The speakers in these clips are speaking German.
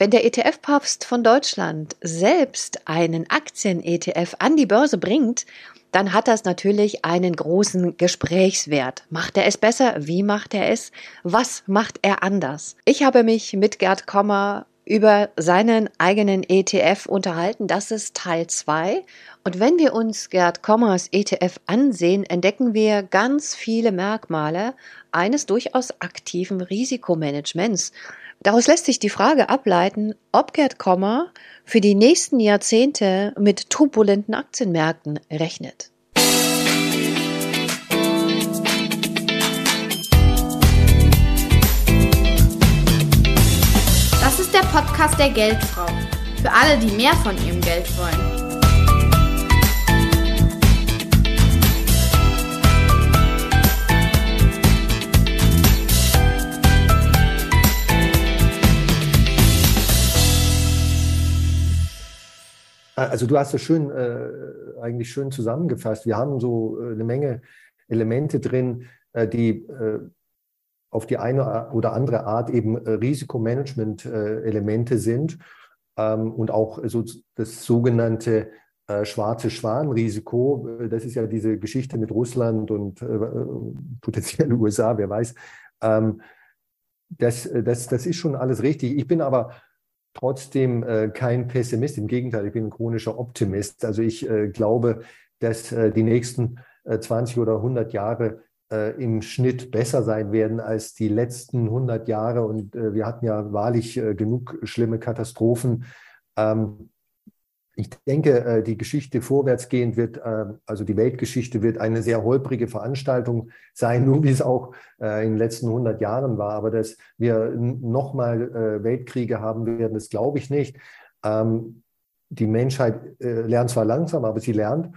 Wenn der ETF-Papst von Deutschland selbst einen Aktien-ETF an die Börse bringt, dann hat das natürlich einen großen Gesprächswert. Macht er es besser? Wie macht er es? Was macht er anders? Ich habe mich mit Gerd Kommer über seinen eigenen ETF unterhalten. Das ist Teil 2. Und wenn wir uns Gerd Kommers ETF ansehen, entdecken wir ganz viele Merkmale eines durchaus aktiven Risikomanagements. Daraus lässt sich die Frage ableiten, ob Gerd Kommer für die nächsten Jahrzehnte mit turbulenten Aktienmärkten rechnet. Das ist der Podcast der Geldfrau. Für alle, die mehr von ihrem Geld wollen. Also du hast es schön, äh, eigentlich schön zusammengefasst. Wir haben so äh, eine Menge Elemente drin, äh, die äh, auf die eine oder andere Art eben äh, Risikomanagement-Elemente sind ähm, und auch so das sogenannte äh, schwarze Schwan-Risiko. Das ist ja diese Geschichte mit Russland und potenziell USA, wer weiß. Ähm, das, das, das ist schon alles richtig. Ich bin aber trotzdem äh, kein Pessimist. Im Gegenteil, ich bin ein chronischer Optimist. Also ich äh, glaube, dass äh, die nächsten 20 äh, oder 100 Jahre äh, im Schnitt besser sein werden als die letzten 100 Jahre. Und äh, wir hatten ja wahrlich genug schlimme Katastrophen. Ähm, ich denke, äh, die Geschichte vorwärtsgehend wird, äh, also die Weltgeschichte wird eine sehr holprige Veranstaltung sein, nur wie es auch äh, in den letzten 100 Jahren war. Aber dass wir nochmal Weltkriege haben werden, das glaube ich nicht. Ähm, die Menschheit lernt zwar langsam, aber sie lernt.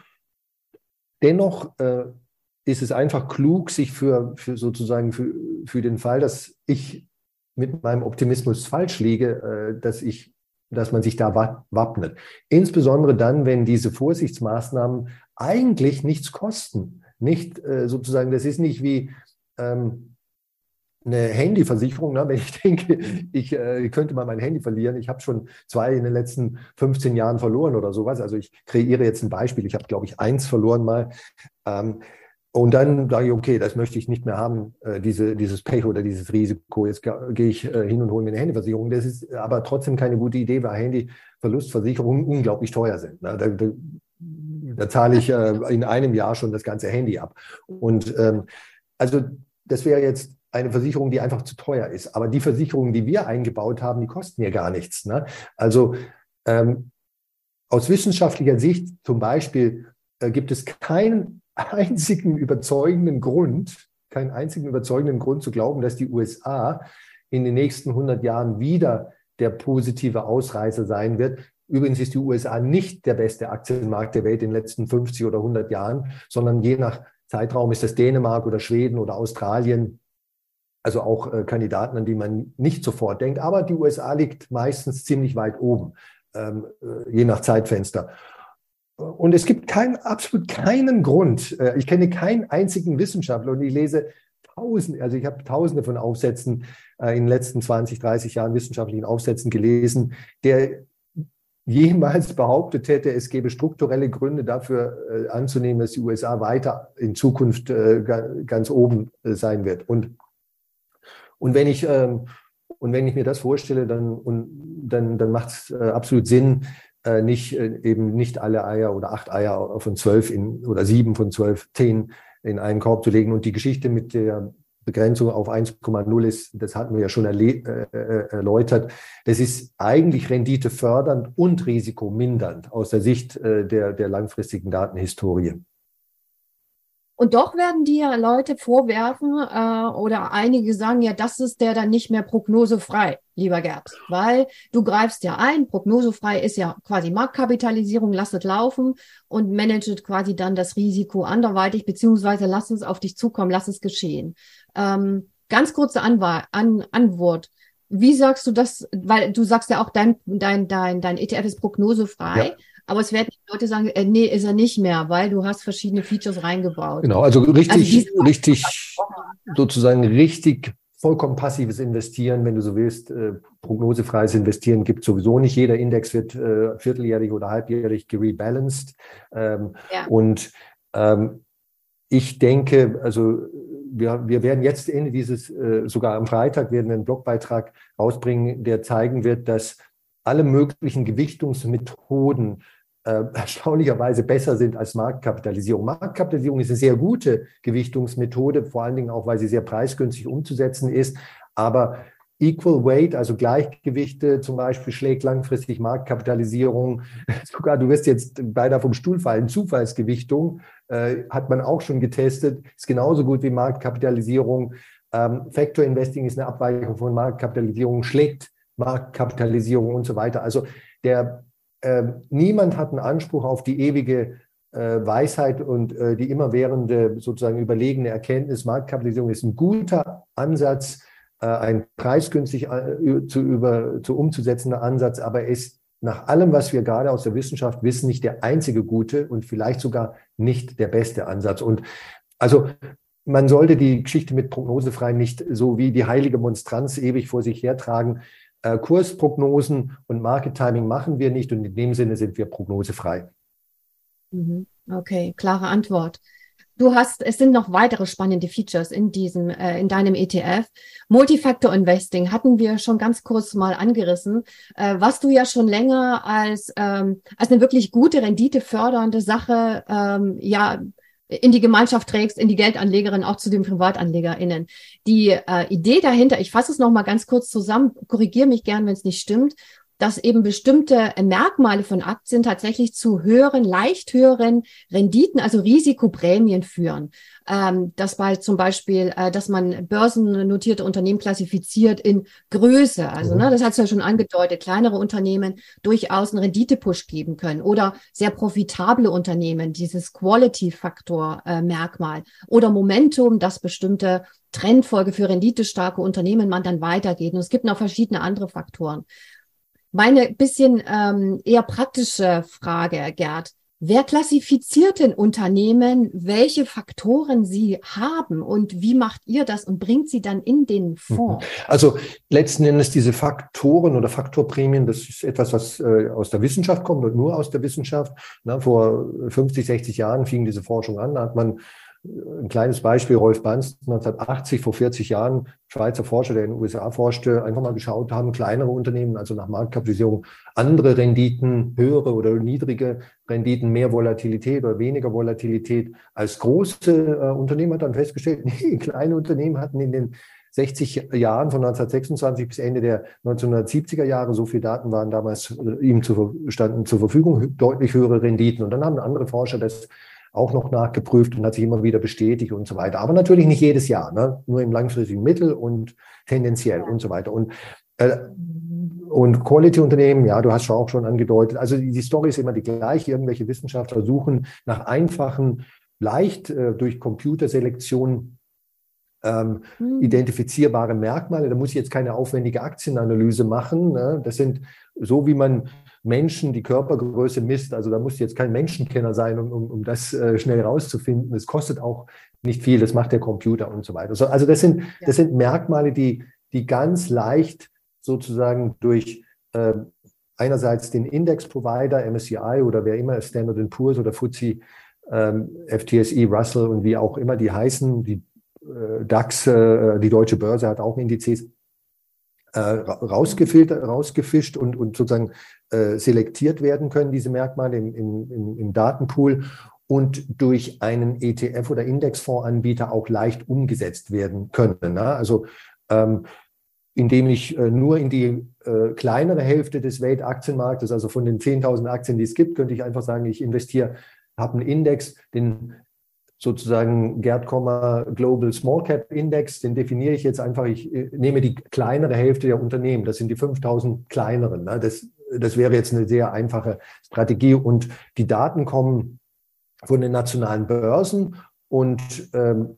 Dennoch ist es einfach klug, sich für, für sozusagen für, für den Fall, dass ich mit meinem Optimismus falsch liege, dass ich dass man sich da wappnet. Insbesondere dann, wenn diese Vorsichtsmaßnahmen eigentlich nichts kosten. Nicht äh, sozusagen, das ist nicht wie ähm, eine Handyversicherung. Ne? Wenn ich denke, ich äh, könnte mal mein Handy verlieren, ich habe schon zwei in den letzten 15 Jahren verloren oder sowas. Also ich kreiere jetzt ein Beispiel. Ich habe, glaube ich, eins verloren mal. Ähm, und dann sage ich, okay, das möchte ich nicht mehr haben, äh, diese, dieses Pech oder dieses Risiko. Jetzt gehe ich äh, hin und hole mir eine Handyversicherung. Das ist aber trotzdem keine gute Idee, weil Handyverlustversicherungen unglaublich teuer sind. Da, da, da zahle ich äh, in einem Jahr schon das ganze Handy ab. Und ähm, also das wäre jetzt eine Versicherung, die einfach zu teuer ist. Aber die Versicherungen, die wir eingebaut haben, die kosten ja gar nichts. Ne? Also ähm, aus wissenschaftlicher Sicht zum Beispiel äh, gibt es keinen einzigen überzeugenden Grund, keinen einzigen überzeugenden Grund zu glauben, dass die USA in den nächsten 100 Jahren wieder der positive Ausreißer sein wird. Übrigens ist die USA nicht der beste Aktienmarkt der Welt in den letzten 50 oder 100 Jahren, sondern je nach Zeitraum ist das Dänemark oder Schweden oder Australien. Also auch äh, Kandidaten, an die man nicht sofort denkt. Aber die USA liegt meistens ziemlich weit oben, ähm, äh, je nach Zeitfenster. Und es gibt keinen, absolut keinen Grund. Äh, ich kenne keinen einzigen Wissenschaftler und ich lese tausende, also ich habe tausende von Aufsätzen äh, in den letzten 20, 30 Jahren wissenschaftlichen Aufsätzen gelesen, der jemals behauptet hätte, es gäbe strukturelle Gründe dafür äh, anzunehmen, dass die USA weiter in Zukunft ganz oben sein wird. Und, und wenn ich, ähm, und wenn ich mir das vorstelle, dann, und, dann, dann macht es absolut Sinn, äh, nicht äh, eben nicht alle Eier oder acht Eier von zwölf in oder sieben von zwölf, zehn in einen Korb zu legen. Und die Geschichte mit der Begrenzung auf 1,0 ist, das hatten wir ja schon äh, äh, erläutert, das ist eigentlich renditefördernd und risikomindernd aus der Sicht äh, der, der langfristigen Datenhistorie. Und doch werden dir Leute vorwerfen äh, oder einige sagen, ja, das ist der dann nicht mehr prognosefrei, lieber Gerd, weil du greifst ja ein, prognosefrei ist ja quasi Marktkapitalisierung, lass es laufen und managet quasi dann das Risiko anderweitig, beziehungsweise lass es auf dich zukommen, lass es geschehen. Ähm, ganz kurze Anwahl, An Antwort. Wie sagst du das, weil du sagst ja auch, dein, dein, dein, dein ETF ist prognosefrei. Ja. Aber es werden Leute sagen, äh, nee, ist er nicht mehr, weil du hast verschiedene Features reingebaut. Genau, also richtig, also richtig, sozusagen richtig vollkommen passives Investieren, wenn du so willst, äh, prognosefreies Investieren gibt sowieso nicht. Jeder Index wird äh, vierteljährlich oder halbjährlich gerebalanced. Ähm, ja. Und ähm, ich denke, also wir, wir werden jetzt Ende dieses, äh, sogar am Freitag werden wir einen Blogbeitrag rausbringen, der zeigen wird, dass alle möglichen Gewichtungsmethoden äh, erstaunlicherweise besser sind als Marktkapitalisierung. Marktkapitalisierung ist eine sehr gute Gewichtungsmethode, vor allen Dingen auch, weil sie sehr preisgünstig umzusetzen ist. Aber Equal Weight, also Gleichgewichte zum Beispiel, schlägt langfristig Marktkapitalisierung. Sogar du wirst jetzt beinahe vom Stuhl fallen. Zufallsgewichtung äh, hat man auch schon getestet, ist genauso gut wie Marktkapitalisierung. Ähm, Factor Investing ist eine Abweichung von Marktkapitalisierung, schlägt Marktkapitalisierung und so weiter. Also der äh, niemand hat einen Anspruch auf die ewige äh, Weisheit und äh, die immerwährende sozusagen überlegene Erkenntnis. Marktkapitalisierung ist ein guter Ansatz, äh, ein preisgünstig äh, zu, über, zu umzusetzender Ansatz, aber ist nach allem, was wir gerade aus der Wissenschaft wissen, nicht der einzige gute und vielleicht sogar nicht der beste Ansatz. Und also man sollte die Geschichte mit prognosefrei nicht so wie die heilige Monstranz ewig vor sich hertragen. Äh, Kursprognosen und Market Timing machen wir nicht und in dem Sinne sind wir prognosefrei. Mhm. Okay, klare Antwort. Du hast, es sind noch weitere spannende Features in diesem, äh, in deinem ETF. Multifactor Investing hatten wir schon ganz kurz mal angerissen, äh, was du ja schon länger als, ähm, als eine wirklich gute Rendite fördernde Sache, ähm, ja, in die Gemeinschaft trägst, in die Geldanlegerin, auch zu den PrivatanlegerInnen. Die äh, Idee dahinter, ich fasse es nochmal ganz kurz zusammen, korrigiere mich gern, wenn es nicht stimmt, dass eben bestimmte Merkmale von Aktien tatsächlich zu höheren, leicht höheren Renditen, also Risikoprämien führen. Ähm, dass bei zum Beispiel, äh, dass man börsennotierte Unternehmen klassifiziert in Größe. Also, ne, mhm. das hat es ja schon angedeutet, kleinere Unternehmen durchaus einen Renditepush geben können oder sehr profitable Unternehmen, dieses Quality-Faktor-Merkmal äh, oder Momentum, dass bestimmte Trendfolge für renditestarke Unternehmen man dann weitergeht. Und es gibt noch verschiedene andere Faktoren. Meine bisschen ähm, eher praktische Frage, Gerd. Wer klassifiziert denn Unternehmen, welche Faktoren sie haben und wie macht ihr das und bringt sie dann in den mhm. Fonds? Also letzten Endes diese Faktoren oder Faktorprämien, das ist etwas, was äh, aus der Wissenschaft kommt und nur aus der Wissenschaft. Na, vor 50, 60 Jahren fing diese Forschung an, da hat man ein kleines Beispiel, Rolf Banz, 1980, vor 40 Jahren, Schweizer Forscher, der in den USA forschte, einfach mal geschaut haben, kleinere Unternehmen, also nach Marktkapitalisierung, andere Renditen, höhere oder niedrige Renditen, mehr Volatilität oder weniger Volatilität als große äh, Unternehmen, hat dann festgestellt, nee, kleine Unternehmen hatten in den 60 Jahren von 1926 bis Ende der 1970er Jahre, so viele Daten waren damals äh, ihm zu, standen zur Verfügung, deutlich höhere Renditen. Und dann haben andere Forscher das auch noch nachgeprüft und hat sich immer wieder bestätigt und so weiter. Aber natürlich nicht jedes Jahr, ne? nur im langfristigen Mittel und tendenziell und so weiter. Und äh, und Quality-Unternehmen, ja, du hast schon auch schon angedeutet. Also die, die Story ist immer die gleiche. Irgendwelche Wissenschaftler suchen nach einfachen, leicht äh, durch Computerselektion ähm, hm. identifizierbare Merkmale. Da muss ich jetzt keine aufwendige Aktienanalyse machen. Ne? Das sind so, wie man Menschen die Körpergröße misst. Also da muss jetzt kein Menschenkenner sein, um, um, um das äh, schnell rauszufinden. Es kostet auch nicht viel, das macht der Computer und so weiter. Also das sind, das sind Merkmale, die, die ganz leicht sozusagen durch äh, einerseits den Index-Provider, MSCI oder wer immer, Standard Poor's oder FTSE, ähm, FTSE, Russell und wie auch immer die heißen, die DAX, äh, die deutsche Börse hat auch Indizes, äh, rausgefiltert, rausgefischt und, und sozusagen äh, selektiert werden können, diese Merkmale im, im, im Datenpool und durch einen ETF- oder Indexfondsanbieter auch leicht umgesetzt werden können. Ne? Also ähm, indem ich äh, nur in die äh, kleinere Hälfte des Weltaktienmarktes, also von den 10.000 Aktien, die es gibt, könnte ich einfach sagen, ich investiere, habe einen Index, den sozusagen Gerd Kommer Global Small Cap Index, den definiere ich jetzt einfach, ich äh, nehme die kleinere Hälfte der Unternehmen, das sind die 5000 kleineren. Ne? Das, das wäre jetzt eine sehr einfache Strategie und die Daten kommen von den nationalen Börsen und ähm,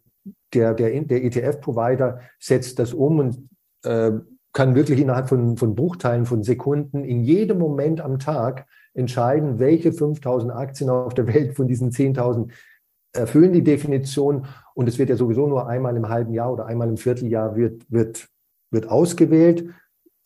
der, der, der ETF-Provider setzt das um und äh, kann wirklich innerhalb von, von Bruchteilen von Sekunden in jedem Moment am Tag entscheiden, welche 5000 Aktien auf der Welt von diesen 10.000 erfüllen die Definition und es wird ja sowieso nur einmal im halben Jahr oder einmal im Vierteljahr wird, wird, wird ausgewählt,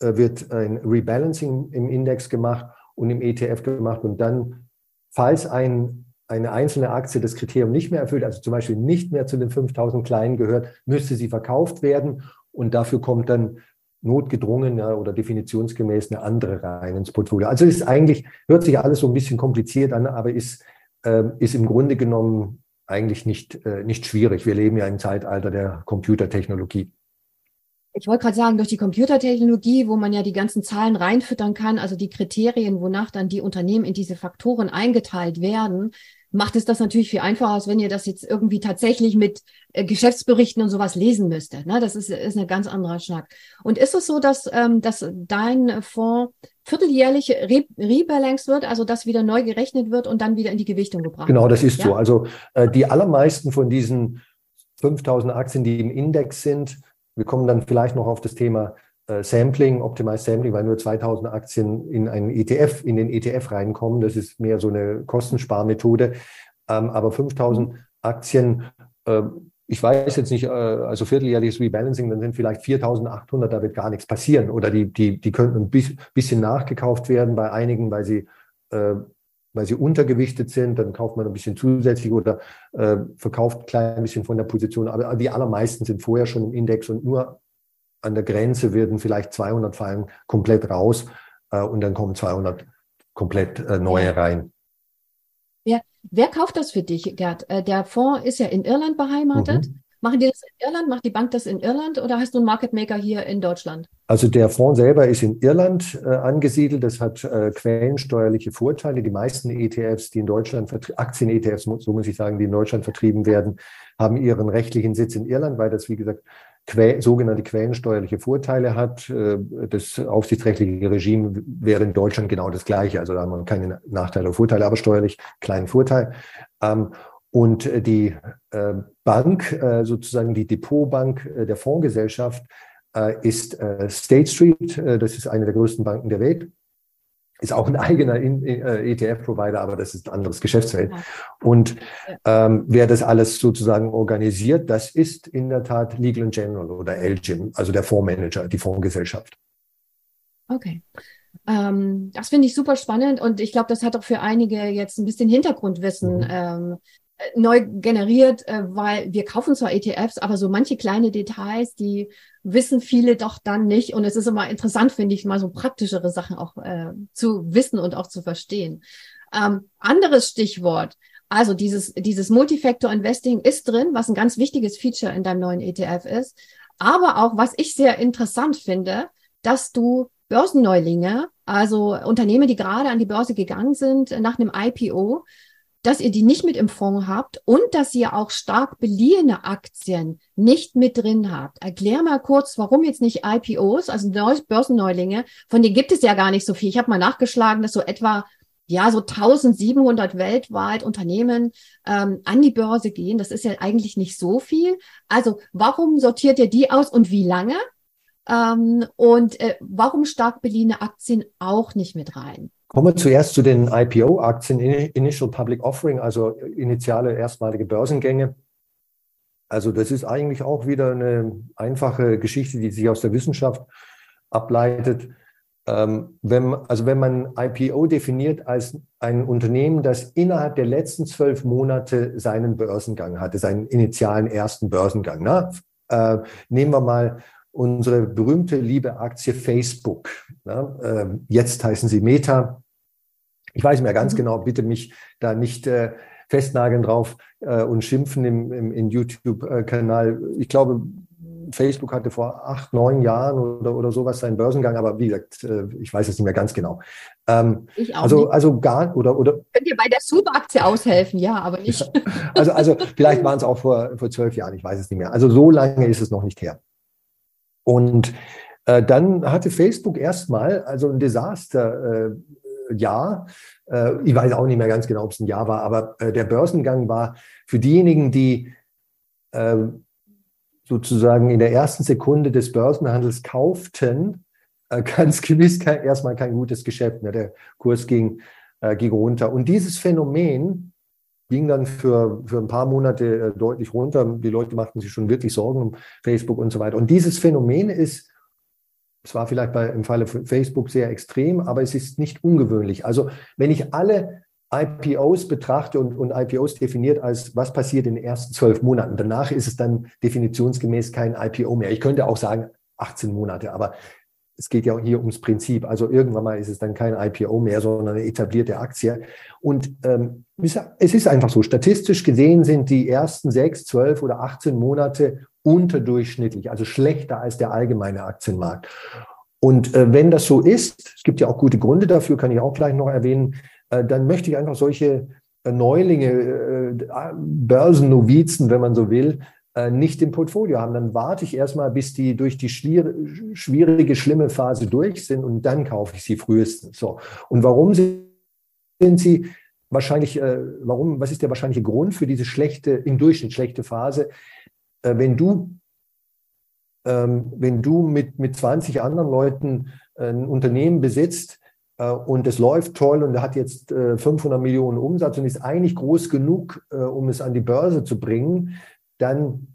äh, wird ein Rebalancing im Index gemacht und im ETF gemacht und dann, falls ein, eine einzelne Aktie das Kriterium nicht mehr erfüllt, also zum Beispiel nicht mehr zu den 5000 Kleinen gehört, müsste sie verkauft werden und dafür kommt dann notgedrungen ja, oder definitionsgemäß eine andere rein ins Portfolio. Also ist eigentlich, hört sich alles so ein bisschen kompliziert an, aber ist, äh, ist im Grunde genommen eigentlich nicht, äh, nicht schwierig. Wir leben ja im Zeitalter der Computertechnologie. Ich wollte gerade sagen, durch die Computertechnologie, wo man ja die ganzen Zahlen reinfüttern kann, also die Kriterien, wonach dann die Unternehmen in diese Faktoren eingeteilt werden, macht es das natürlich viel einfacher, als wenn ihr das jetzt irgendwie tatsächlich mit äh, Geschäftsberichten und sowas lesen müsstet. Ne? Das ist, ist ein ganz anderer Schnack. Und ist es so, dass, ähm, dass dein Fonds vierteljährlich re rebalanced wird, also dass wieder neu gerechnet wird und dann wieder in die Gewichtung gebracht Genau, das ist ja? so. Also äh, die allermeisten von diesen 5000 Aktien, die im Index sind, wir kommen dann vielleicht noch auf das Thema äh, Sampling, Optimized Sampling, weil nur 2000 Aktien in einen ETF, in den ETF reinkommen. Das ist mehr so eine Kostensparmethode. Ähm, aber 5000 Aktien, äh, ich weiß jetzt nicht, äh, also vierteljährliches Rebalancing, dann sind vielleicht 4800, da wird gar nichts passieren. Oder die, die, die könnten ein bisschen nachgekauft werden bei einigen, weil sie, äh, weil sie untergewichtet sind, dann kauft man ein bisschen zusätzlich oder äh, verkauft ein klein bisschen von der Position. Aber die allermeisten sind vorher schon im Index und nur an der Grenze werden vielleicht 200 fallen komplett raus äh, und dann kommen 200 komplett äh, neue rein. Wer kauft das für dich, Gerd? Äh, der Fonds ist ja in Irland beheimatet. Mhm. Machen die das in Irland? Macht die Bank das in Irland oder hast du einen Market Maker hier in Deutschland? Also der Fonds selber ist in Irland äh, angesiedelt. Das hat äh, quellensteuerliche Vorteile. Die meisten ETFs, die in Deutschland, Aktien-ETFs, so muss ich sagen, die in Deutschland vertrieben werden, haben ihren rechtlichen Sitz in Irland, weil das, wie gesagt, que sogenannte quellensteuerliche Vorteile hat. Äh, das aufsichtsrechtliche Regime wäre in Deutschland genau das gleiche. Also da haben wir keine Nachteile oder Vorteile, aber steuerlich kleinen Vorteil. Ähm, und die äh, Bank, äh, sozusagen die Depotbank der Fondsgesellschaft, ist State Street. Das ist eine der größten Banken der Welt ist auch ein eigener äh, ETF-Provider, aber das ist ein anderes Geschäftsfeld. Und ähm, wer das alles sozusagen organisiert, das ist in der Tat Legal General oder LGIM, also der Fondsmanager, die Fondsgesellschaft. Okay. Ähm, das finde ich super spannend und ich glaube, das hat auch für einige jetzt ein bisschen Hintergrundwissen mhm. ähm, neu generiert, äh, weil wir kaufen zwar ETFs, aber so manche kleine Details, die wissen viele doch dann nicht. Und es ist immer interessant, finde ich, mal so praktischere Sachen auch äh, zu wissen und auch zu verstehen. Ähm, anderes Stichwort. Also dieses, dieses Multifactor Investing ist drin, was ein ganz wichtiges Feature in deinem neuen ETF ist. Aber auch, was ich sehr interessant finde, dass du Börsenneulinge, also Unternehmen, die gerade an die Börse gegangen sind nach einem IPO, dass ihr die nicht mit im Fonds habt und dass ihr auch stark beliehene Aktien nicht mit drin habt. Erklär mal kurz, warum jetzt nicht IPOs, also Börsenneulinge, von denen gibt es ja gar nicht so viel. Ich habe mal nachgeschlagen, dass so etwa ja so 1700 weltweit Unternehmen ähm, an die Börse gehen. Das ist ja eigentlich nicht so viel. Also warum sortiert ihr die aus und wie lange? Ähm, und äh, warum stark beliehene Aktien auch nicht mit rein? Kommen wir zuerst zu den IPO-Aktien, Initial Public Offering, also initiale erstmalige Börsengänge. Also das ist eigentlich auch wieder eine einfache Geschichte, die sich aus der Wissenschaft ableitet. Ähm, wenn, also wenn man IPO definiert als ein Unternehmen, das innerhalb der letzten zwölf Monate seinen Börsengang hatte, seinen initialen ersten Börsengang. Na? Äh, nehmen wir mal unsere berühmte liebe Aktie Facebook. Ja, äh, jetzt heißen sie Meta. Ich weiß mehr ganz mhm. genau, bitte mich da nicht äh, festnageln drauf äh, und schimpfen im, im, im YouTube-Kanal. Ich glaube, Facebook hatte vor acht, neun Jahren oder, oder sowas seinen Börsengang, aber wie gesagt, äh, ich weiß es nicht mehr ganz genau. Ähm, ich auch also, nicht. also gar oder oder. Könnt ihr bei der Super-Aktie aushelfen, ja, aber nicht. also, also vielleicht waren es auch vor, vor zwölf Jahren, ich weiß es nicht mehr. Also so lange ist es noch nicht her. Und äh, dann hatte Facebook erstmal also ein Desaster. Äh, Jahr. Äh, ich weiß auch nicht mehr ganz genau, ob es ein Jahr war, aber äh, der Börsengang war für diejenigen, die äh, sozusagen in der ersten Sekunde des Börsenhandels kauften, äh, ganz gewiss kein, erstmal kein gutes Geschäft. Ne? Der Kurs ging, äh, ging runter. Und dieses Phänomen ging dann für, für ein paar Monate äh, deutlich runter. Die Leute machten sich schon wirklich Sorgen um Facebook und so weiter. Und dieses Phänomen ist, es war vielleicht bei, im Falle von Facebook sehr extrem, aber es ist nicht ungewöhnlich. Also wenn ich alle IPOs betrachte und, und IPOs definiert als, was passiert in den ersten zwölf Monaten. Danach ist es dann definitionsgemäß kein IPO mehr. Ich könnte auch sagen 18 Monate, aber es geht ja hier ums Prinzip. Also irgendwann mal ist es dann kein IPO mehr, sondern eine etablierte Aktie. Und ähm, es ist einfach so, statistisch gesehen sind die ersten sechs, zwölf oder 18 Monate unterdurchschnittlich, also schlechter als der allgemeine Aktienmarkt. Und äh, wenn das so ist, es gibt ja auch gute Gründe dafür, kann ich auch gleich noch erwähnen, äh, dann möchte ich einfach solche äh, Neulinge, äh, Börsennovizen, wenn man so will, äh, nicht im Portfolio haben. Dann warte ich erstmal, bis die durch die schwierige, schlimme Phase durch sind und dann kaufe ich sie frühestens. So. Und warum sind sie wahrscheinlich, äh, warum, was ist der wahrscheinliche Grund für diese schlechte, im Durchschnitt schlechte Phase? Äh, wenn du, ähm, wenn du mit, mit 20 anderen Leuten ein Unternehmen besitzt, und es läuft toll und er hat jetzt 500 Millionen Umsatz und ist eigentlich groß genug, um es an die Börse zu bringen, dann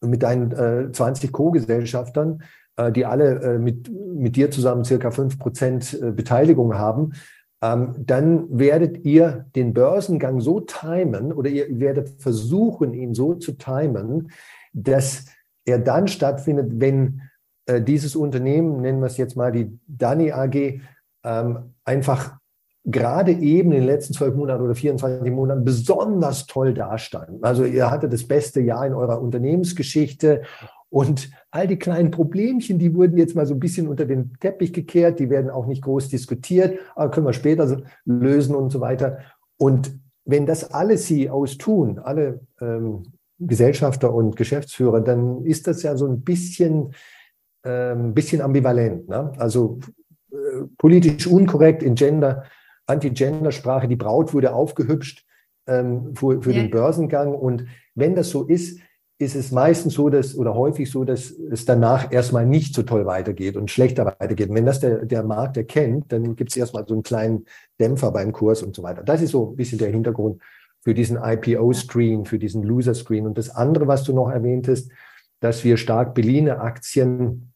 mit deinen äh, 20 Co-Gesellschaftern, äh, die alle äh, mit, mit dir zusammen circa 5 Prozent äh, Beteiligung haben, ähm, dann werdet ihr den Börsengang so timen oder ihr werdet versuchen, ihn so zu timen, dass er dann stattfindet, wenn äh, dieses Unternehmen, nennen wir es jetzt mal die Dani AG, ähm, einfach gerade eben in den letzten zwölf Monaten oder 24 Monaten besonders toll dastanden. Also ihr hattet das beste Jahr in eurer Unternehmensgeschichte und all die kleinen Problemchen, die wurden jetzt mal so ein bisschen unter den Teppich gekehrt, die werden auch nicht groß diskutiert, aber können wir später lösen und so weiter. Und wenn das alle CEOs tun, alle ähm, Gesellschafter und Geschäftsführer, dann ist das ja so ein bisschen, ähm, bisschen ambivalent. Ne? Also äh, politisch unkorrekt in Gender Anti-Gender-Sprache, die Braut wurde aufgehübscht ähm, für, für ja. den Börsengang. Und wenn das so ist, ist es meistens so, dass oder häufig so, dass es danach erstmal nicht so toll weitergeht und schlechter weitergeht. Und wenn das der, der Markt erkennt, dann gibt es erstmal so einen kleinen Dämpfer beim Kurs und so weiter. Das ist so ein bisschen der Hintergrund für diesen IPO-Screen, für diesen Loser-Screen. Und das andere, was du noch erwähntest, dass wir stark beliehene Aktien,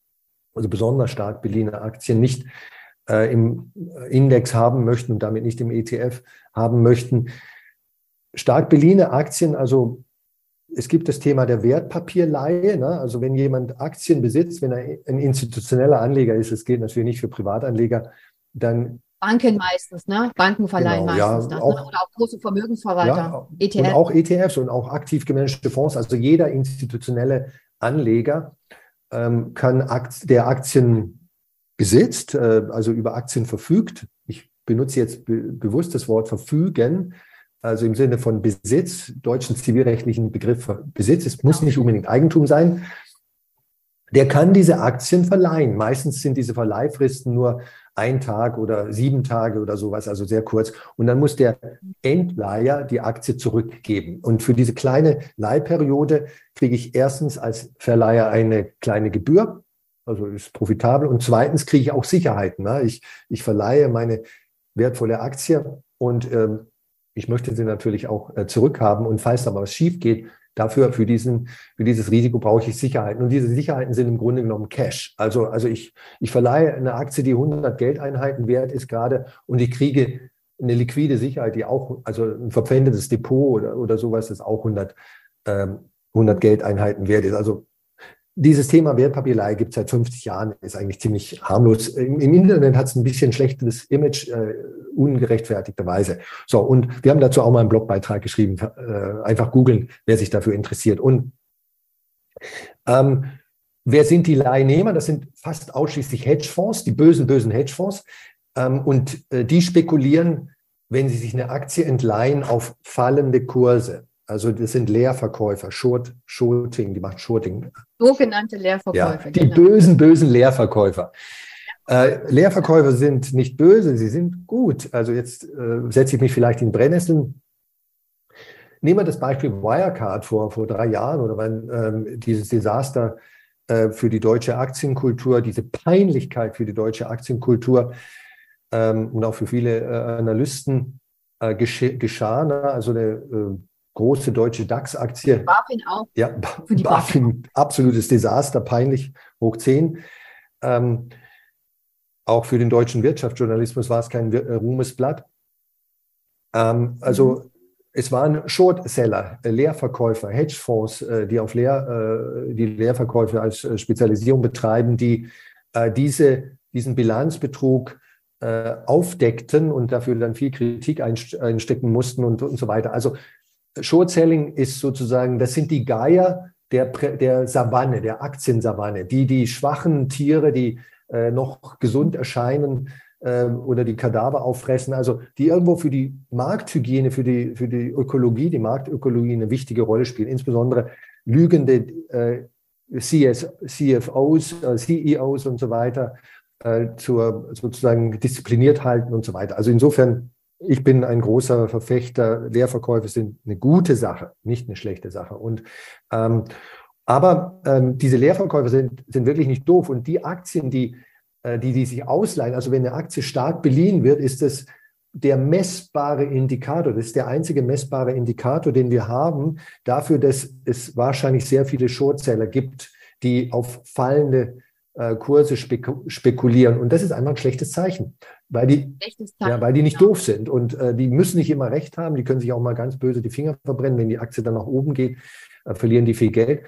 also besonders stark beliehene Aktien nicht äh, im Index haben möchten und damit nicht im ETF haben möchten. Stark beliehene Aktien, also es gibt das Thema der Wertpapierleihe. Ne? Also wenn jemand Aktien besitzt, wenn er ein institutioneller Anleger ist, das gilt natürlich nicht für Privatanleger, dann Banken meistens, ne? Banken verleihen genau, meistens ja, das, auch, ne? oder auch große Vermögensverwalter, ja, ETF. Und auch ETFs und auch aktiv gemanagte Fonds. Also jeder institutionelle Anleger ähm, kann Akt, der Aktien besitzt, äh, also über Aktien verfügt. Ich benutze jetzt be bewusst das Wort verfügen, also im Sinne von Besitz, deutschen zivilrechtlichen Begriff Besitz. Es muss nicht unbedingt Eigentum sein. Der kann diese Aktien verleihen. Meistens sind diese Verleihfristen nur ein Tag oder sieben Tage oder sowas, also sehr kurz. Und dann muss der Endleiher die Aktie zurückgeben. Und für diese kleine Leihperiode kriege ich erstens als Verleiher eine kleine Gebühr also ist profitabel. Und zweitens kriege ich auch Sicherheiten. Ne? Ich, ich verleihe meine wertvolle Aktie und ähm, ich möchte sie natürlich auch äh, zurückhaben. Und falls da mal was schief geht, dafür, für, diesen, für dieses Risiko brauche ich Sicherheiten. Und diese Sicherheiten sind im Grunde genommen Cash. Also, also ich, ich verleihe eine Aktie, die 100 Geldeinheiten wert ist gerade und ich kriege eine liquide Sicherheit, die auch, also ein verpfändetes Depot oder, oder sowas, das auch 100, ähm, 100 Geldeinheiten wert ist. Also dieses Thema Wertpapierleihe gibt es seit 50 Jahren, ist eigentlich ziemlich harmlos. Im, im Internet hat es ein bisschen schlechteres Image, äh, ungerechtfertigterweise. So, und wir haben dazu auch mal einen Blogbeitrag geschrieben. Äh, einfach googeln, wer sich dafür interessiert. Und ähm, wer sind die Leihnehmer? Das sind fast ausschließlich Hedgefonds, die bösen, bösen Hedgefonds. Ähm, und äh, die spekulieren, wenn sie sich eine Aktie entleihen, auf fallende Kurse. Also das sind Leerverkäufer, Short, Shorting, die macht Shorting. Sogenannte Leerverkäufer. Ja, die genau. bösen, bösen Leerverkäufer. Äh, Leerverkäufer sind nicht böse, sie sind gut. Also jetzt äh, setze ich mich vielleicht in Brennnesseln. Nehmen wir das Beispiel Wirecard vor, vor drei Jahren oder wenn ähm, dieses Desaster äh, für die deutsche Aktienkultur, diese Peinlichkeit für die deutsche Aktienkultur ähm, und auch für viele äh, Analysten äh, geschah. Ne? Also eine große deutsche DAX-Aktie. BaFin auch. Ja, Für die BaFin, BaFin, absolutes Desaster, peinlich, hoch 10. Ähm, auch für den deutschen Wirtschaftsjournalismus war es kein äh, Ruhmesblatt. Ähm, also mhm. es waren Short-Seller, äh, Leerverkäufer, Hedgefonds, äh, die auf Leer, äh, die Leerverkäufe als Spezialisierung betreiben, die diese, diesen Bilanzbetrug aufdeckten und dafür dann viel Kritik einstecken mussten und, und so weiter. Also Short Selling ist sozusagen, das sind die Geier der, der Savanne, der Aktiensavanne, die die schwachen Tiere, die äh, noch gesund erscheinen äh, oder die Kadaver auffressen, also die irgendwo für die Markthygiene, für die, für die Ökologie, die Marktökologie eine wichtige Rolle spielen, insbesondere lügende äh, CS, CFOs, äh, CEOs und so weiter äh, zur sozusagen diszipliniert halten und so weiter. Also insofern ich bin ein großer Verfechter, Leerverkäufe sind eine gute Sache, nicht eine schlechte Sache. Und ähm, aber ähm, diese Leerverkäufe sind, sind wirklich nicht doof. Und die Aktien, die, äh, die, die sich ausleihen, also wenn eine Aktie stark beliehen wird, ist das der messbare Indikator, das ist der einzige messbare Indikator, den wir haben, dafür, dass es wahrscheinlich sehr viele Shortseller gibt, die auf fallende äh, Kurse spekulieren. Und das ist einfach ein schlechtes Zeichen, weil die, ja, weil die nicht doof sind. Und äh, die müssen nicht immer recht haben. Die können sich auch mal ganz böse die Finger verbrennen. Wenn die Aktie dann nach oben geht, äh, verlieren die viel Geld.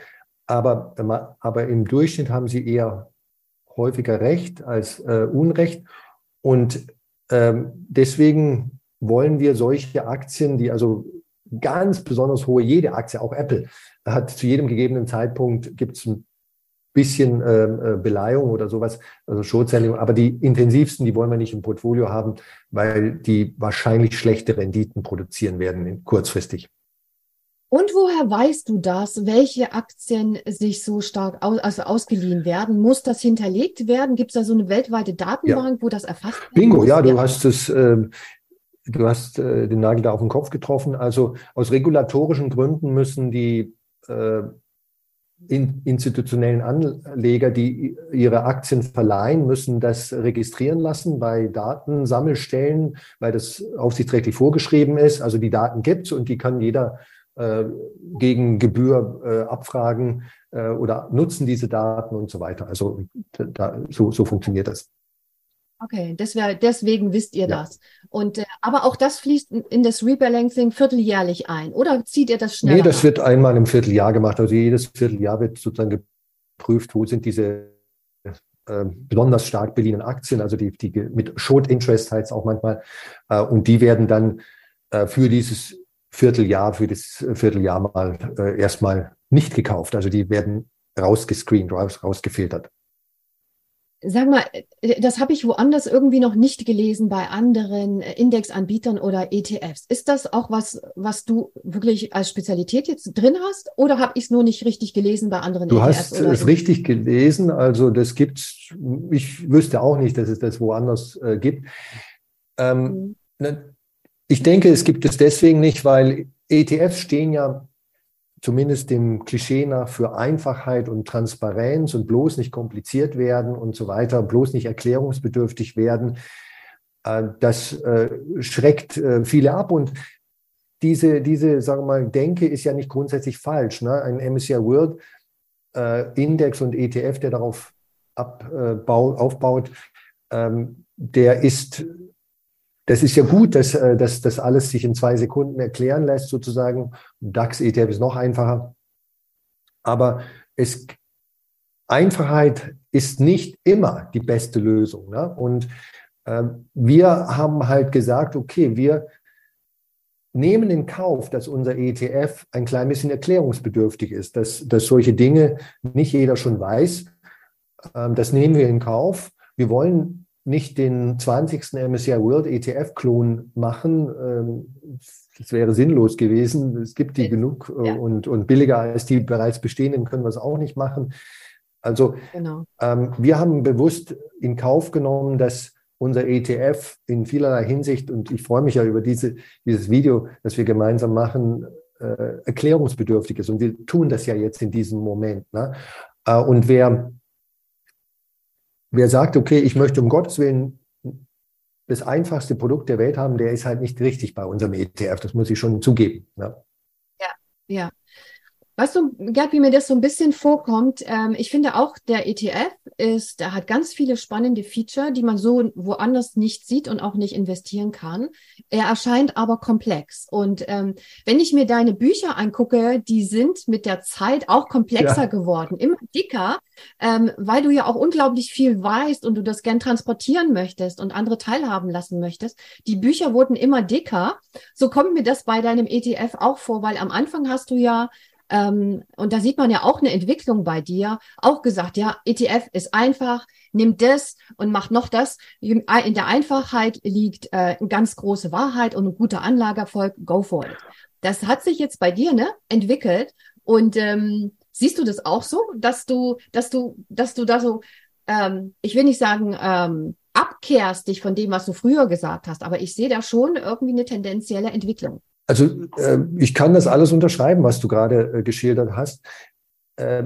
Aber, aber im Durchschnitt haben sie eher häufiger Recht als äh, Unrecht. Und ähm, deswegen wollen wir solche Aktien, die also ganz besonders hohe, jede Aktie, auch Apple, hat zu jedem gegebenen Zeitpunkt gibt es ein bisschen ähm, äh, Beleihung oder sowas, also Short-Selling. Aber die intensivsten, die wollen wir nicht im Portfolio haben, weil die wahrscheinlich schlechte Renditen produzieren werden kurzfristig. Und woher weißt du das, welche Aktien sich so stark aus, also ausgeliehen werden? Muss das hinterlegt werden? Gibt es da so eine weltweite Datenbank, ja. wo das erfasst wird? Bingo, ja, du ja. hast es, äh, du hast äh, den Nagel da auf den Kopf getroffen. Also aus regulatorischen Gründen müssen die äh, institutionellen Anleger, die ihre Aktien verleihen, müssen das registrieren lassen bei Datensammelstellen, weil das aufsichtsrechtlich vorgeschrieben ist. Also die Daten gibt es und die kann jeder äh, gegen Gebühr äh, abfragen äh, oder nutzen diese Daten und so weiter. Also da, so, so funktioniert das. Okay, das wär, deswegen wisst ihr ja. das. Und, äh, aber auch das fließt in das Rebalancing vierteljährlich ein. Oder zieht ihr das schnell? Nee, das wird einmal im Vierteljahr gemacht. Also jedes Vierteljahr wird sozusagen geprüft, wo sind diese äh, besonders stark beliehenen Aktien, also die, die mit Short Interest heißt auch manchmal. Äh, und die werden dann äh, für dieses Vierteljahr, für das Vierteljahr mal äh, erstmal nicht gekauft. Also die werden rausgescreent, raus, rausgefiltert sag mal, äh, das habe ich woanders irgendwie noch nicht gelesen bei anderen äh, Indexanbietern oder ETFs. Ist das auch was, was du wirklich als Spezialität jetzt drin hast oder habe ich es nur nicht richtig gelesen bei anderen du ETFs? Du hast es richtig gelesen. Also das gibt's. Ich wüsste auch nicht, dass es das woanders äh, gibt. Ähm, mhm. Ne, ich denke, es gibt es deswegen nicht, weil ETFs stehen ja zumindest dem Klischee nach für Einfachheit und Transparenz und bloß nicht kompliziert werden und so weiter, bloß nicht erklärungsbedürftig werden. Äh, das äh, schreckt äh, viele ab und diese, diese, sagen wir mal, Denke ist ja nicht grundsätzlich falsch. Ne? Ein MSCI World Index und ETF, der darauf aufbaut, ähm, der ist das ist ja gut, dass, äh, dass das alles sich in zwei Sekunden erklären lässt, sozusagen. DAX ETF ist noch einfacher. Aber es, Einfachheit ist nicht immer die beste Lösung. Ne? Und äh, wir haben halt gesagt, okay, wir nehmen in Kauf, dass unser ETF ein klein bisschen erklärungsbedürftig ist, dass, dass solche Dinge nicht jeder schon weiß. Ähm, das nehmen wir in Kauf. Wir wollen nicht den 20. MSCI World ETF-Klon machen. Ähm, das wäre sinnlos gewesen. Es gibt die genug äh, ja. und, und billiger als die bereits bestehenden können wir es auch nicht machen. Also genau. ähm, wir haben bewusst in Kauf genommen, dass unser ETF in vielerlei Hinsicht, und ich freue mich ja über diese, dieses Video, das wir gemeinsam machen, äh, erklärungsbedürftig ist. Und wir tun das ja jetzt in diesem Moment. Ne? Äh, und wer Wer sagt, okay, ich möchte um Gottes Willen das einfachste Produkt der Welt haben, der ist halt nicht richtig bei unserem ETF. Das muss ich schon zugeben. Ne? Ja, ja. Weißt du, Gerd, wie mir das so ein bisschen vorkommt, ähm, ich finde auch, der ETF ist, der hat ganz viele spannende Feature, die man so woanders nicht sieht und auch nicht investieren kann. Er erscheint aber komplex. Und ähm, wenn ich mir deine Bücher angucke, die sind mit der Zeit auch komplexer ja. geworden, immer dicker, ähm, weil du ja auch unglaublich viel weißt und du das gern transportieren möchtest und andere teilhaben lassen möchtest. Die Bücher wurden immer dicker. So kommt mir das bei deinem ETF auch vor, weil am Anfang hast du ja ähm, und da sieht man ja auch eine Entwicklung bei dir, auch gesagt, ja, ETF ist einfach, nimm das und mach noch das. In der Einfachheit liegt äh, eine ganz große Wahrheit und ein guter Anlagerfolg, go for it. Das hat sich jetzt bei dir ne, entwickelt und ähm, siehst du das auch so, dass du, dass du, dass du da so, ähm, ich will nicht sagen, ähm, abkehrst dich von dem, was du früher gesagt hast, aber ich sehe da schon irgendwie eine tendenzielle Entwicklung. Also äh, ich kann das alles unterschreiben, was du gerade äh, geschildert hast. Äh,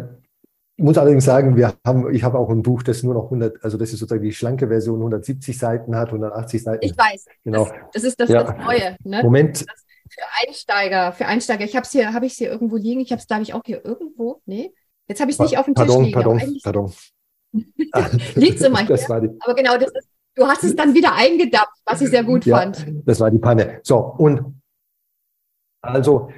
ich muss allerdings sagen, wir haben, ich habe auch ein Buch, das nur noch 100, also das ist sozusagen die schlanke Version, 170 Seiten hat, 180 Seiten. Ich weiß. Genau. Das, das ist das, ja. das Neue. Ne? Moment. Das für Einsteiger, für Einsteiger. Ich habe es hier, habe ich es hier irgendwo liegen. Ich habe es, glaube ich, auch hier irgendwo. Nee, jetzt habe ich es nicht auf dem pardon, Tisch liegen. Pardon, pardon. Liegt es immer hier. Aber genau, das ist, du hast es dann wieder eingedappt, was ich sehr gut ja, fand. Das war die Panne. So, und also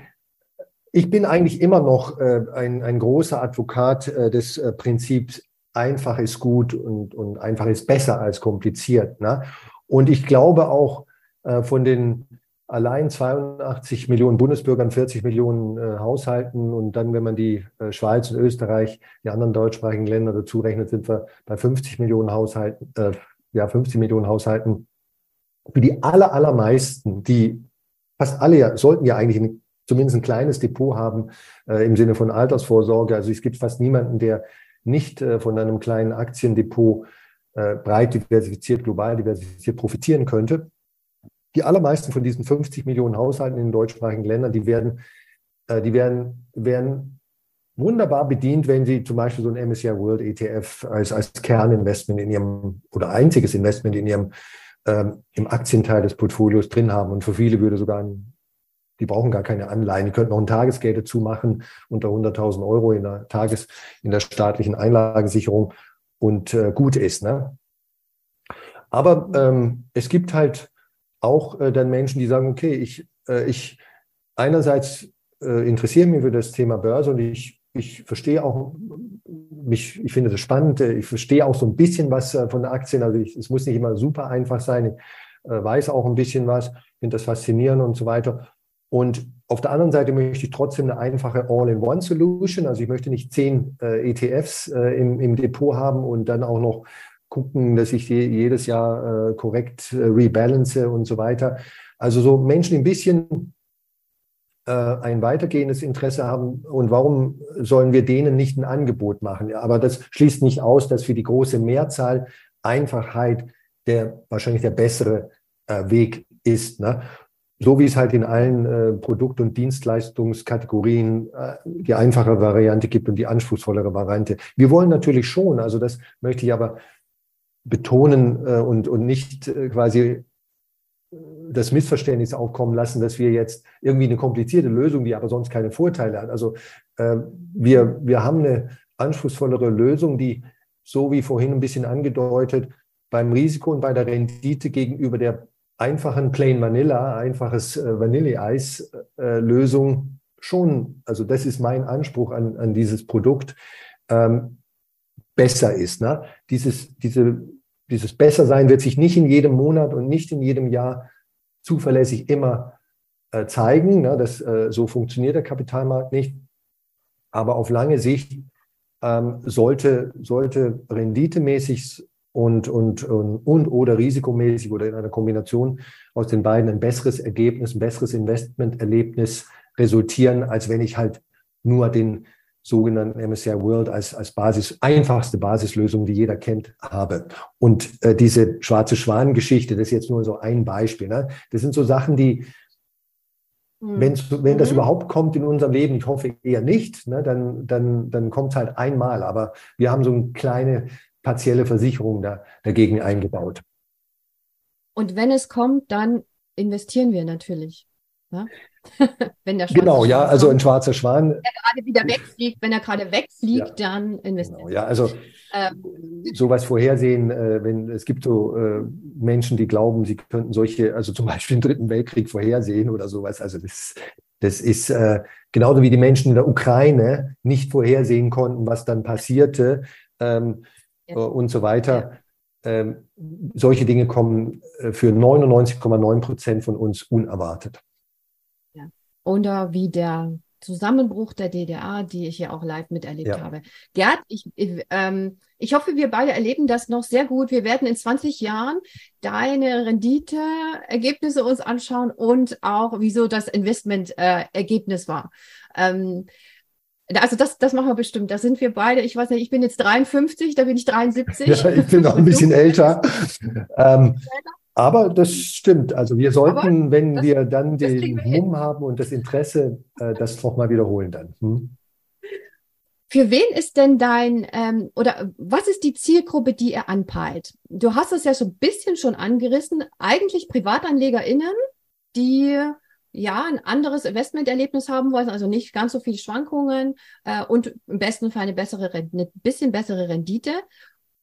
ich bin eigentlich immer noch äh, ein, ein großer Advokat äh, des äh, Prinzips, einfach ist gut und, und einfach ist besser als kompliziert. Ne? Und ich glaube auch äh, von den allein 82 Millionen Bundesbürgern, 40 Millionen äh, Haushalten und dann, wenn man die äh, Schweiz und Österreich, die anderen deutschsprachigen Länder dazu rechnet, sind wir bei 50 Millionen Haushalten, äh, ja 50 Millionen Haushalten. Für die aller, allermeisten, die fast alle ja, sollten ja eigentlich ein, zumindest ein kleines Depot haben äh, im Sinne von Altersvorsorge. Also es gibt fast niemanden, der nicht äh, von einem kleinen Aktiendepot äh, breit diversifiziert, global diversifiziert profitieren könnte. Die allermeisten von diesen 50 Millionen Haushalten in den deutschsprachigen Ländern, die werden, äh, die werden, werden wunderbar bedient, wenn Sie zum Beispiel so ein MSCI World ETF als, als Kerninvestment in Ihrem oder einziges Investment in Ihrem ähm, im Aktienteil des Portfolios drin haben. Und für viele würde sogar ein, die brauchen gar keine Anleihen. Die könnten noch ein Tagesgeld dazu machen unter 100.000 Euro in der Tages, in der staatlichen Einlagensicherung und äh, gut ist. Ne? Aber ähm, es gibt halt auch äh, dann Menschen, die sagen, okay, ich, äh, ich einerseits äh, interessiere mich für das Thema Börse und ich ich verstehe auch, mich, ich finde das spannend. Ich verstehe auch so ein bisschen was äh, von Aktien. Also ich, es muss nicht immer super einfach sein. Ich äh, weiß auch ein bisschen was, finde das faszinierend und so weiter. Und auf der anderen Seite möchte ich trotzdem eine einfache All-in-One-Solution. Also ich möchte nicht zehn äh, ETFs äh, im, im Depot haben und dann auch noch gucken, dass ich die jedes Jahr äh, korrekt äh, rebalance und so weiter. Also so Menschen ein bisschen äh, ein weitergehendes Interesse haben und warum sollen wir denen nicht ein Angebot machen? Aber das schließt nicht aus, dass für die große Mehrzahl Einfachheit der wahrscheinlich der bessere äh, Weg ist. Ne? So wie es halt in allen äh, Produkt- und Dienstleistungskategorien äh, die einfache Variante gibt und die anspruchsvollere Variante. Wir wollen natürlich schon, also das möchte ich aber betonen äh, und, und nicht äh, quasi das Missverständnis aufkommen lassen, dass wir jetzt irgendwie eine komplizierte Lösung, die aber sonst keine Vorteile hat. Also äh, wir, wir haben eine anspruchsvollere Lösung, die, so wie vorhin ein bisschen angedeutet, beim Risiko und bei der Rendite gegenüber der einfachen Plain Vanilla, einfaches äh, Vanilleeis-Lösung äh, schon, also das ist mein Anspruch an, an dieses Produkt, ähm, besser ist. Ne? Dieses, diese dieses Bessersein wird sich nicht in jedem Monat und nicht in jedem Jahr zuverlässig immer äh, zeigen. Ne? Das, äh, so funktioniert der Kapitalmarkt nicht. Aber auf lange Sicht ähm, sollte, sollte renditemäßig und, und, und, und oder risikomäßig oder in einer Kombination aus den beiden ein besseres Ergebnis, ein besseres Investmenterlebnis resultieren, als wenn ich halt nur den sogenannten MSCI World als, als Basis, einfachste Basislösung, die jeder kennt, habe. Und äh, diese schwarze Schwan-Geschichte, das ist jetzt nur so ein Beispiel. Ne? Das sind so Sachen, die, mhm. wenn, wenn das mhm. überhaupt kommt in unserem Leben, ich hoffe eher nicht, ne, dann, dann, dann kommt es halt einmal. Aber wir haben so eine kleine partielle Versicherung da, dagegen eingebaut. Und wenn es kommt, dann investieren wir natürlich. Ja? wenn der genau, ja, also ein schwarzer Schwan. Wenn er gerade wieder wegfliegt, wenn er gerade wegfliegt, ja, dann investieren. Genau, ja, also ähm, sowas vorhersehen, äh, wenn es gibt so äh, Menschen, die glauben, sie könnten solche, also zum Beispiel den Dritten Weltkrieg vorhersehen oder sowas. Also das, das ist äh, genauso wie die Menschen in der Ukraine nicht vorhersehen konnten, was dann passierte ähm, ja. und so weiter. Ähm, solche Dinge kommen äh, für 99,9 Prozent von uns unerwartet. Oder wie der Zusammenbruch der DDR, die ich ja auch live miterlebt ja. habe. Gerd, ich, ich, ähm, ich hoffe, wir beide erleben das noch sehr gut. Wir werden in 20 Jahren deine Renditeergebnisse uns anschauen und auch, wieso das Investment-Ergebnis äh, war. Ähm, also das, das machen wir bestimmt. Da sind wir beide. Ich weiß nicht, ich bin jetzt 53, da bin ich 73. Ja, ich bin noch ein bisschen älter. ähm, aber das stimmt. Also wir sollten, wenn das, wir dann den Mumm haben und das Interesse, äh, das nochmal wiederholen dann. Hm? Für wen ist denn dein, ähm, oder was ist die Zielgruppe, die er anpeilt? Du hast es ja so ein bisschen schon angerissen. Eigentlich PrivatanlegerInnen, die ja, ein anderes Investmenterlebnis haben wollen, also nicht ganz so viele Schwankungen äh, und im besten Fall eine bessere, eine bisschen bessere Rendite.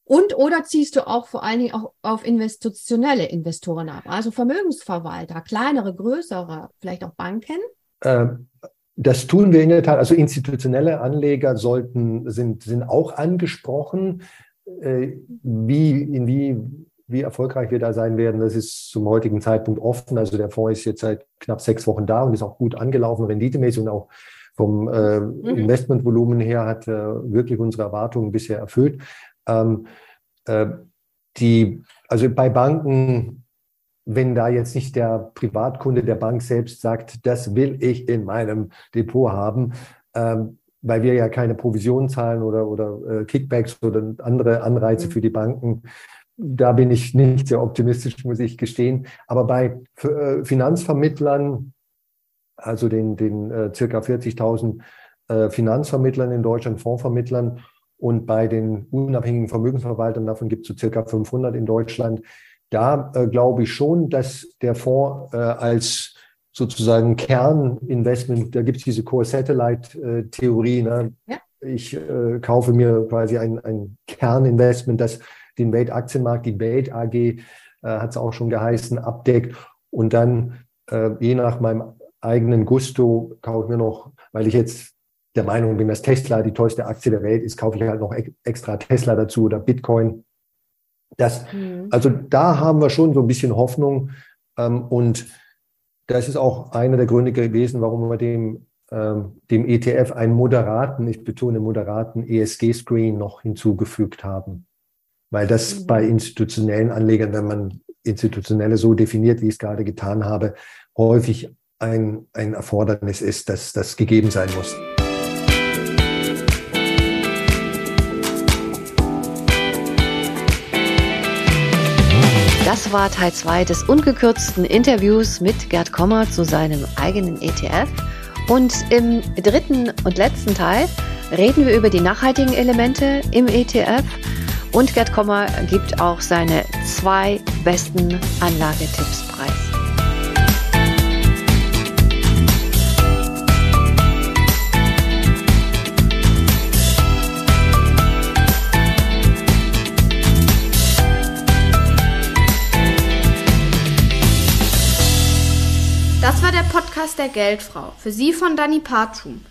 Und oder ziehst du auch vor allen Dingen auch auf institutionelle Investoren ab, also Vermögensverwalter, kleinere, größere, vielleicht auch Banken? Ähm, das tun wir in der Tat. Also institutionelle Anleger sollten, sind, sind auch angesprochen. Äh, wie, in wie wie erfolgreich wir da sein werden, das ist zum heutigen Zeitpunkt offen. Also der Fonds ist jetzt seit knapp sechs Wochen da und ist auch gut angelaufen, renditemäßig und auch vom äh, mhm. Investmentvolumen her hat äh, wirklich unsere Erwartungen bisher erfüllt. Ähm, äh, die, also bei Banken, wenn da jetzt nicht der Privatkunde der Bank selbst sagt, das will ich in meinem Depot haben, ähm, weil wir ja keine Provision zahlen oder, oder äh, Kickbacks oder andere Anreize mhm. für die Banken, da bin ich nicht sehr optimistisch, muss ich gestehen. Aber bei äh, Finanzvermittlern, also den, den äh, circa 40.000 äh, Finanzvermittlern in Deutschland, Fondsvermittlern und bei den unabhängigen Vermögensverwaltern, davon gibt es so circa 500 in Deutschland, da äh, glaube ich schon, dass der Fonds äh, als sozusagen Kerninvestment, da gibt es diese Core-Satellite-Theorie, ne? ja. ich äh, kaufe mir quasi ein, ein Kerninvestment, das den Weltaktienmarkt, die Welt AG äh, hat es auch schon geheißen, abdeckt. Und dann, äh, je nach meinem eigenen Gusto, kaufe ich mir noch, weil ich jetzt der Meinung bin, dass Tesla die tollste Aktie der Welt ist, kaufe ich halt noch extra Tesla dazu oder Bitcoin. Das, mhm. Also da haben wir schon so ein bisschen Hoffnung. Ähm, und das ist auch einer der Gründe gewesen, warum wir dem, ähm, dem ETF einen moderaten, ich betone moderaten ESG-Screen noch hinzugefügt haben weil das mhm. bei institutionellen Anlegern, wenn man institutionelle so definiert, wie ich es gerade getan habe, häufig ein, ein Erfordernis ist, dass das gegeben sein muss. Das war Teil 2 des ungekürzten Interviews mit Gerd Kommer zu seinem eigenen ETF. Und im dritten und letzten Teil reden wir über die nachhaltigen Elemente im ETF und Gerd Kommer gibt auch seine zwei besten Anlagetipps preis. Der Podcast der Geldfrau. Für Sie von Dani Patschum.